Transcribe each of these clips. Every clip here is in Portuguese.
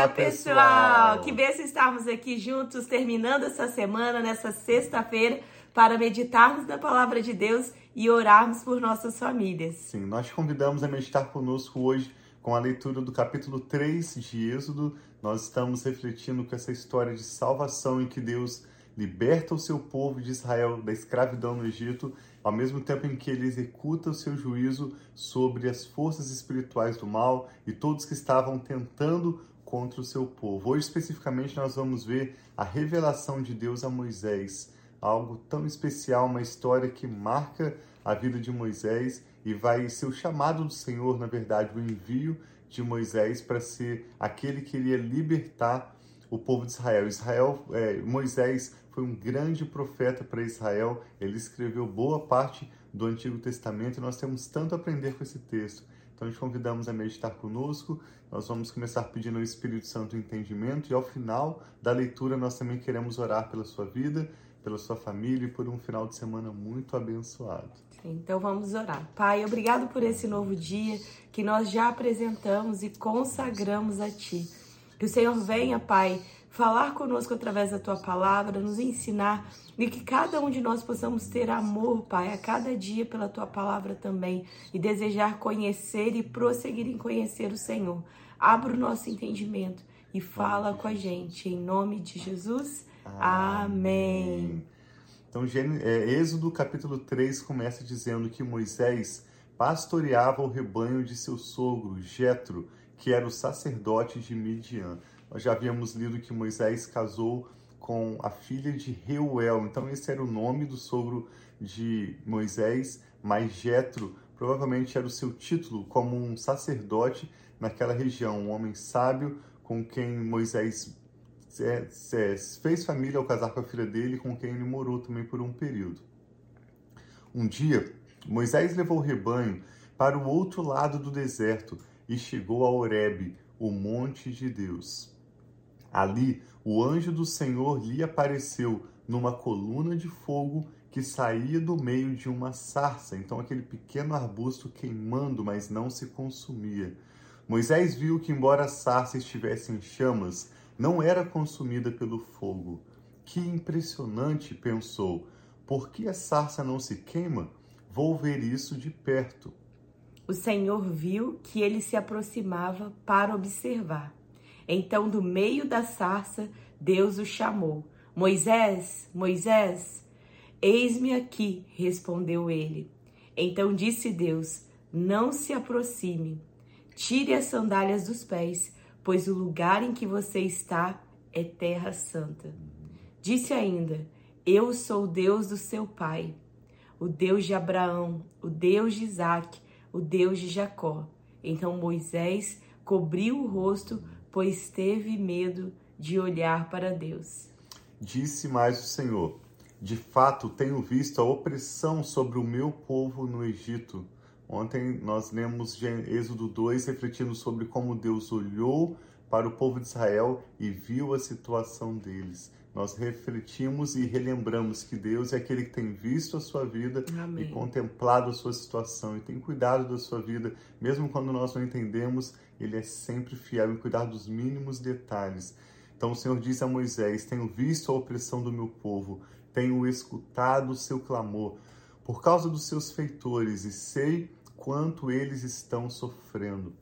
dia, pessoal! Que bênção estarmos aqui juntos, terminando essa semana, nessa sexta-feira, para meditarmos na palavra de Deus e orarmos por nossas famílias. Sim, nós te convidamos a meditar conosco hoje com a leitura do capítulo 3 de Êxodo. Nós estamos refletindo com essa história de salvação em que Deus liberta o seu povo de Israel da escravidão no Egito, ao mesmo tempo em que ele executa o seu juízo sobre as forças espirituais do mal e todos que estavam tentando contra o seu povo. Hoje, especificamente, nós vamos ver a revelação de Deus a Moisés, algo tão especial, uma história que marca a vida de Moisés e vai ser o chamado do Senhor, na verdade, o envio de Moisés para ser aquele que iria libertar o povo de Israel. Israel, é, Moisés foi um grande profeta para Israel. Ele escreveu boa parte do Antigo Testamento e nós temos tanto a aprender com esse texto. Então, te convidamos a meditar conosco. Nós vamos começar pedindo ao Espírito Santo entendimento e ao final da leitura nós também queremos orar pela sua vida, pela sua família e por um final de semana muito abençoado. Então vamos orar. Pai, obrigado por esse novo dia que nós já apresentamos e consagramos a Ti. Que o Senhor venha, Pai, falar conosco através da tua palavra, nos ensinar e que cada um de nós possamos ter amor, Pai, a cada dia pela tua palavra também e desejar conhecer e prosseguir em conhecer o Senhor. Abra o nosso entendimento e fala com a gente. Em nome de Jesus. Amém. Então, é, Êxodo capítulo 3 começa dizendo que Moisés pastoreava o rebanho de seu sogro, Jetro, que era o sacerdote de Midian. Nós já havíamos lido que Moisés casou com a filha de Reuel, então esse era o nome do sogro de Moisés, mas Jetro provavelmente era o seu título como um sacerdote naquela região, um homem sábio com quem Moisés é, é, fez família ao casar com a filha dele, com quem ele morou também por um período. Um dia, Moisés levou o rebanho para o outro lado do deserto e chegou a Horebe, o monte de Deus. Ali, o anjo do Senhor lhe apareceu numa coluna de fogo que saía do meio de uma sarça, então aquele pequeno arbusto queimando, mas não se consumia. Moisés viu que, embora a sarça estivesse em chamas, não era consumida pelo fogo. Que impressionante, pensou. Por que a sarça não se queima? Vou ver isso de perto. O Senhor viu que ele se aproximava para observar. Então, do meio da sarça, Deus o chamou: Moisés, Moisés. Eis-me aqui, respondeu ele. Então disse Deus: Não se aproxime. Tire as sandálias dos pés, pois o lugar em que você está é terra santa. Disse ainda: Eu sou o Deus do seu pai, o Deus de Abraão, o Deus de Isaque o Deus de Jacó. Então Moisés cobriu o rosto, pois teve medo de olhar para Deus. Disse mais o Senhor: De fato, tenho visto a opressão sobre o meu povo no Egito. Ontem nós lemos Êxodo 2 refletindo sobre como Deus olhou para o povo de Israel e viu a situação deles nós refletimos e relembramos que Deus é aquele que tem visto a sua vida Amém. e contemplado a sua situação e tem cuidado da sua vida, mesmo quando nós não entendemos, ele é sempre fiel em cuidar dos mínimos detalhes. Então o Senhor diz a Moisés: Tenho visto a opressão do meu povo, tenho escutado o seu clamor por causa dos seus feitores e sei quanto eles estão sofrendo.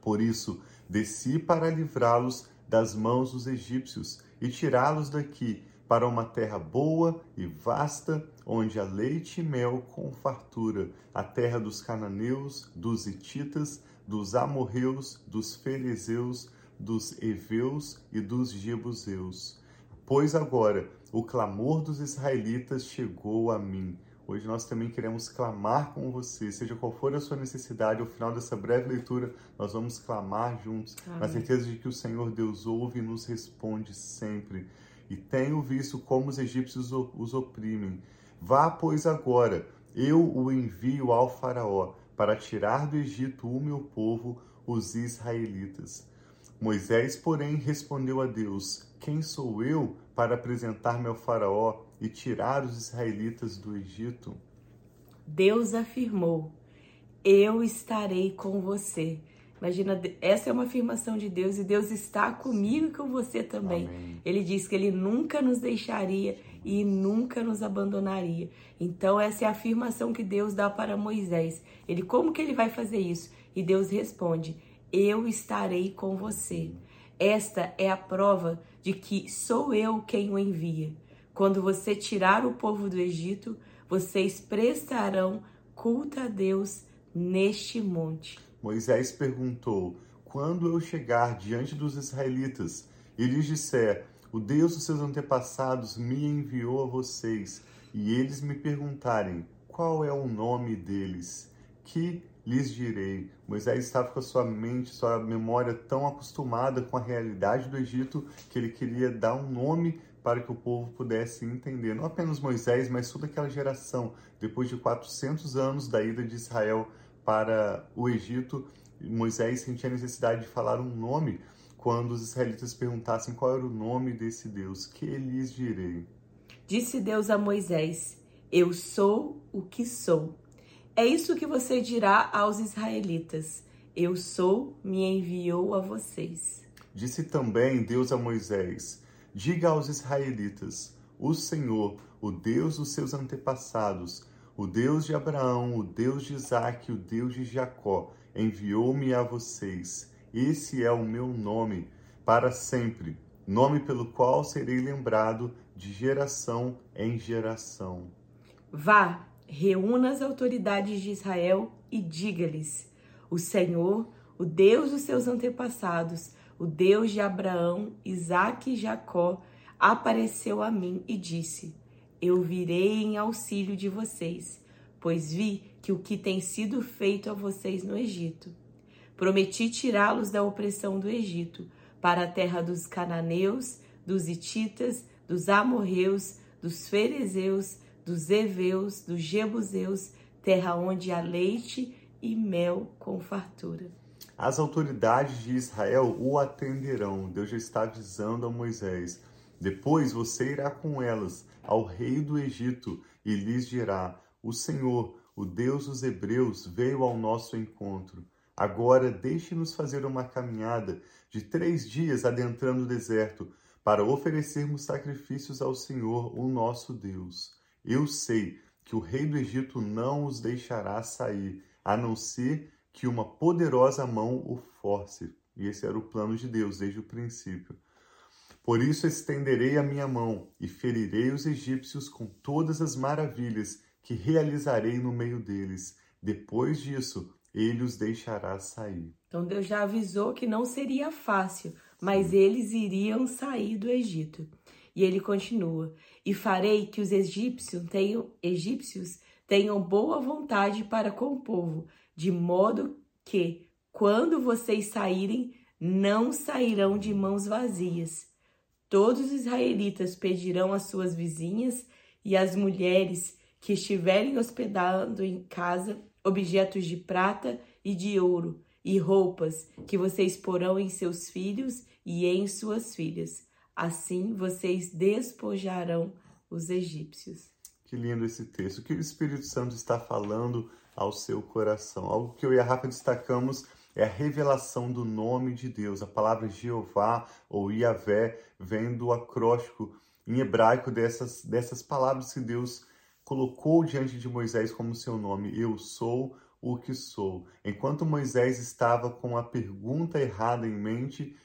Por isso, desci para livrá-los das mãos dos egípcios e tirá-los daqui para uma terra boa e vasta, onde há leite e mel com fartura, a terra dos cananeus, dos hititas, dos amorreus, dos fariseus, dos heveus e dos jebuseus. Pois agora o clamor dos israelitas chegou a mim. Hoje nós também queremos clamar com você, seja qual for a sua necessidade, ao final dessa breve leitura, nós vamos clamar juntos, Amém. na certeza de que o Senhor Deus ouve e nos responde sempre. E tenho visto como os egípcios os oprimem. Vá, pois, agora, eu o envio ao Faraó, para tirar do Egito o meu povo, os israelitas. Moisés, porém, respondeu a Deus: Quem sou eu para apresentar-me ao Faraó e tirar os israelitas do Egito? Deus afirmou: Eu estarei com você. Imagina, essa é uma afirmação de Deus e Deus está comigo e com você também. Amém. Ele diz que ele nunca nos deixaria e nunca nos abandonaria. Então essa é a afirmação que Deus dá para Moisés. Ele como que ele vai fazer isso? E Deus responde: Eu estarei com você. Esta é a prova de que sou eu quem o envia. Quando você tirar o povo do Egito, vocês prestarão culto a Deus neste monte. Moisés perguntou: Quando eu chegar diante dos israelitas e lhes disser: O Deus dos seus antepassados me enviou a vocês, e eles me perguntarem: Qual é o nome deles? Que lhes direi. Moisés estava com a sua mente, sua memória tão acostumada com a realidade do Egito que ele queria dar um nome para que o povo pudesse entender. Não apenas Moisés, mas toda aquela geração, depois de 400 anos da ida de Israel para o Egito, Moisés sentia a necessidade de falar um nome quando os israelitas perguntassem qual era o nome desse Deus. Que lhes direi? Disse Deus a Moisés: Eu sou o que sou. É isso que você dirá aos israelitas: Eu sou, me enviou a vocês. Disse também Deus a Moisés: Diga aos israelitas: O Senhor, o Deus dos seus antepassados, o Deus de Abraão, o Deus de Isaque, o Deus de Jacó, enviou-me a vocês. Esse é o meu nome para sempre, nome pelo qual serei lembrado de geração em geração. Vá, reúna as autoridades de Israel e diga-lhes: O Senhor, o Deus dos seus antepassados, o Deus de Abraão, Isaque e Jacó, apareceu a mim e disse: Eu virei em auxílio de vocês, pois vi que o que tem sido feito a vocês no Egito. Prometi tirá-los da opressão do Egito, para a terra dos cananeus, dos hititas, dos amorreus, dos ferezeus, dos heveus, dos jebuseus, terra onde há leite e mel com fartura. As autoridades de Israel o atenderão. Deus já está avisando a Moisés. Depois você irá com elas ao rei do Egito e lhes dirá: O Senhor, o Deus dos Hebreus, veio ao nosso encontro. Agora deixe-nos fazer uma caminhada de três dias adentrando o deserto para oferecermos sacrifícios ao Senhor, o nosso Deus. Eu sei que o rei do Egito não os deixará sair, a não ser que uma poderosa mão o force. E esse era o plano de Deus desde o princípio. Por isso estenderei a minha mão e ferirei os egípcios com todas as maravilhas que realizarei no meio deles. Depois disso, ele os deixará sair. Então Deus já avisou que não seria fácil, mas Sim. eles iriam sair do Egito. E ele continua: E farei que os egípcios tenham, egípcios tenham boa vontade para com o povo, de modo que, quando vocês saírem, não sairão de mãos vazias. Todos os israelitas pedirão às suas vizinhas e às mulheres que estiverem hospedando em casa objetos de prata e de ouro e roupas que vocês porão em seus filhos e em suas filhas. Assim vocês despojarão os egípcios. Que lindo esse texto. O que o Espírito Santo está falando ao seu coração? Algo que eu e a Rafa destacamos é a revelação do nome de Deus. A palavra Jeová ou Yahvé vem do acróstico em hebraico dessas, dessas palavras que Deus colocou diante de Moisés como seu nome. Eu sou o que sou. Enquanto Moisés estava com a pergunta errada em mente,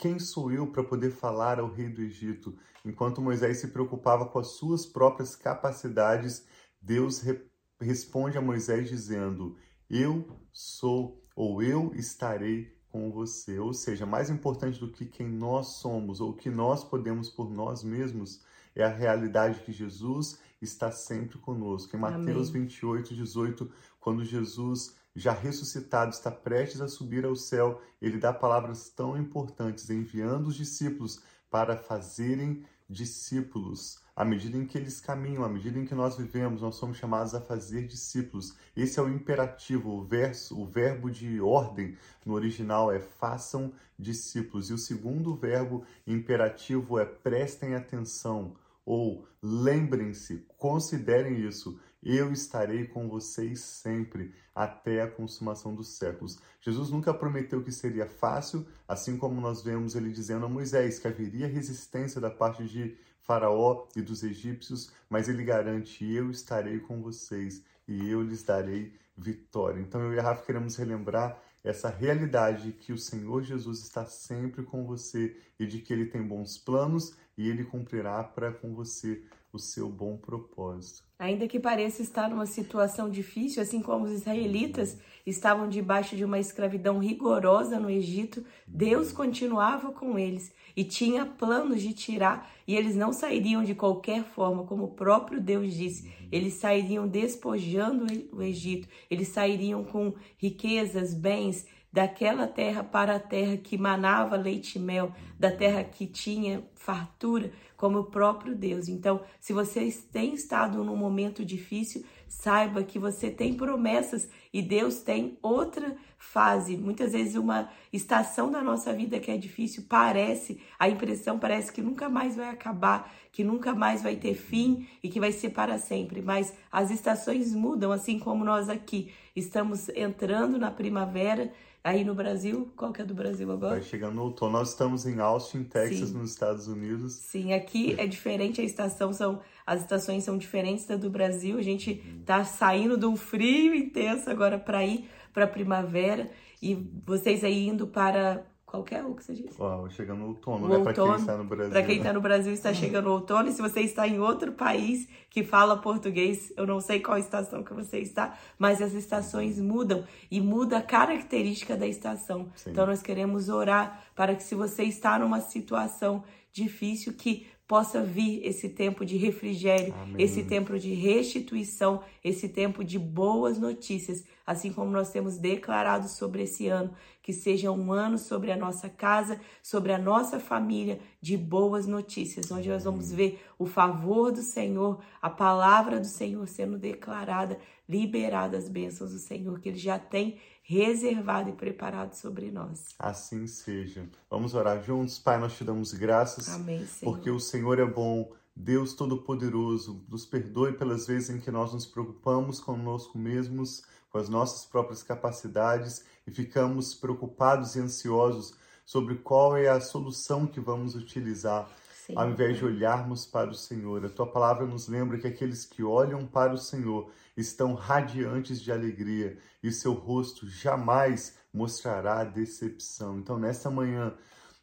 quem sou eu para poder falar ao rei do Egito? Enquanto Moisés se preocupava com as suas próprias capacidades, Deus re responde a Moisés dizendo: Eu sou ou eu estarei com você. Ou seja, mais importante do que quem nós somos ou o que nós podemos por nós mesmos é a realidade que Jesus está sempre conosco. Em Mateus Amém. 28, 18, quando Jesus já ressuscitado, está prestes a subir ao céu, ele dá palavras tão importantes, enviando os discípulos para fazerem discípulos. À medida em que eles caminham, à medida em que nós vivemos, nós somos chamados a fazer discípulos. Esse é o imperativo, o verso, o verbo de ordem no original é façam discípulos. E o segundo verbo imperativo é prestem atenção ou lembrem-se, considerem isso, eu estarei com vocês sempre, até a consumação dos séculos. Jesus nunca prometeu que seria fácil, assim como nós vemos ele dizendo a Moisés que haveria resistência da parte de Faraó e dos egípcios, mas ele garante: eu estarei com vocês e eu lhes darei vitória. Então eu e a Rafa queremos relembrar essa realidade que o Senhor Jesus está sempre com você e de que ele tem bons planos e ele cumprirá para com você o seu bom propósito. Ainda que pareça estar numa situação difícil, assim como os israelitas estavam debaixo de uma escravidão rigorosa no Egito, Deus continuava com eles e tinha planos de tirar, e eles não sairiam de qualquer forma, como o próprio Deus disse. Eles sairiam despojando o Egito, eles sairiam com riquezas, bens, daquela terra para a terra que manava leite e mel, da terra que tinha fartura, como o próprio Deus. Então, se você tem estado num momento difícil, saiba que você tem promessas e Deus tem outra fase. Muitas vezes uma estação da nossa vida que é difícil parece, a impressão parece que nunca mais vai acabar, que nunca mais vai ter fim e que vai ser para sempre. Mas as estações mudam, assim como nós aqui estamos entrando na primavera Aí no Brasil, qual que é do Brasil agora? Vai chegando no outono. Nós estamos em Austin, Texas, Sim. nos Estados Unidos. Sim, aqui é diferente a estação, são as estações são diferentes da do Brasil. A gente tá saindo de um frio intenso agora para ir para primavera e vocês aí indo para qual é o que você disse? Uau, chegando o outono, o né? Para quem está no Brasil. Para quem está no Brasil, está chegando o outono. E se você está em outro país que fala português, eu não sei qual estação que você está, mas as estações mudam e muda a característica da estação. Sim. Então nós queremos orar para que se você está numa situação difícil, que possa vir esse tempo de refrigério, Amém. esse tempo de restituição, esse tempo de boas notícias, assim como nós temos declarado sobre esse ano, que seja um ano sobre a nossa casa, sobre a nossa família, de boas notícias, onde nós vamos ver o favor do Senhor, a palavra do Senhor sendo declarada, liberada as bênçãos do Senhor que Ele já tem reservado e preparado sobre nós. Assim seja. Vamos orar juntos. Pai, nós te damos graças. Amém, Senhor. Porque o Senhor é bom. Deus Todo-Poderoso, nos perdoe pelas vezes em que nós nos preocupamos conosco mesmos, com as nossas próprias capacidades e ficamos preocupados e ansiosos sobre qual é a solução que vamos utilizar Ao invés de olharmos para o Senhor. A tua palavra nos lembra que aqueles que olham para o Senhor estão radiantes de alegria e seu rosto jamais mostrará decepção. Então, nesta manhã,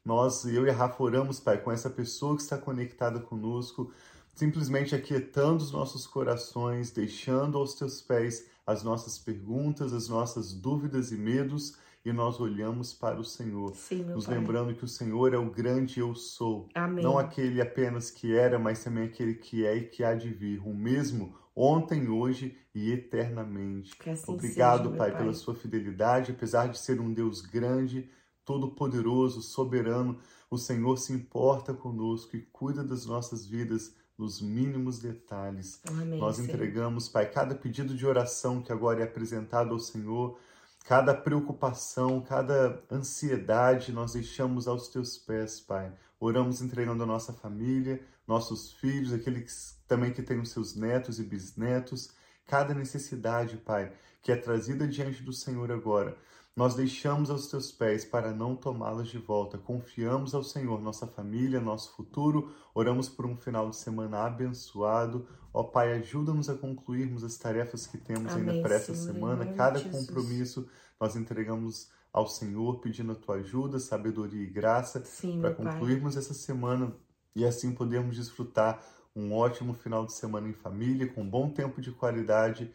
nós, eu e a Rafa, oramos, Pai, com essa pessoa que está conectada conosco, simplesmente aquietando os nossos corações, deixando aos teus pés as nossas perguntas, as nossas dúvidas e medos e nós olhamos para o Senhor, Sim, nos pai. lembrando que o Senhor é o grande eu sou, Amém. não aquele apenas que era, mas também aquele que é e que há de vir, o mesmo ontem, hoje e eternamente. Assim Obrigado, seja, pai, pai, pela sua fidelidade, apesar de ser um Deus grande, todo-poderoso, soberano, o Senhor se importa conosco e cuida das nossas vidas nos mínimos detalhes. Amém, Nós entregamos, Pai, cada pedido de oração que agora é apresentado ao Senhor, cada preocupação, cada ansiedade, nós deixamos aos teus pés, Pai. Oramos entregando a nossa família, nossos filhos, aqueles também que têm os seus netos e bisnetos, cada necessidade, Pai, que é trazida diante do Senhor agora. Nós deixamos aos teus pés para não tomá-las de volta. Confiamos ao Senhor, nossa família, nosso futuro. Oramos por um final de semana abençoado. Ó Pai, ajuda-nos a concluirmos as tarefas que temos Amém, ainda para essa Senhor, semana. Cada compromisso nós entregamos ao Senhor, pedindo a tua ajuda, sabedoria e graça para concluirmos pai. essa semana e assim podermos desfrutar um ótimo final de semana em família, com um bom tempo de qualidade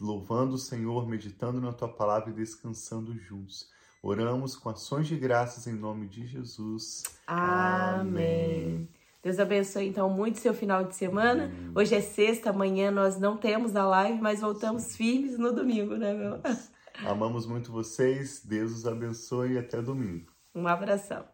louvando o Senhor, meditando na tua palavra e descansando juntos. Oramos com ações de graças em nome de Jesus. Amém. Amém. Deus abençoe então muito seu final de semana. Amém. Hoje é sexta, amanhã nós não temos a live, mas voltamos Sim. firmes no domingo, né, meu? Amamos muito vocês. Deus os abençoe e até domingo. Um abração.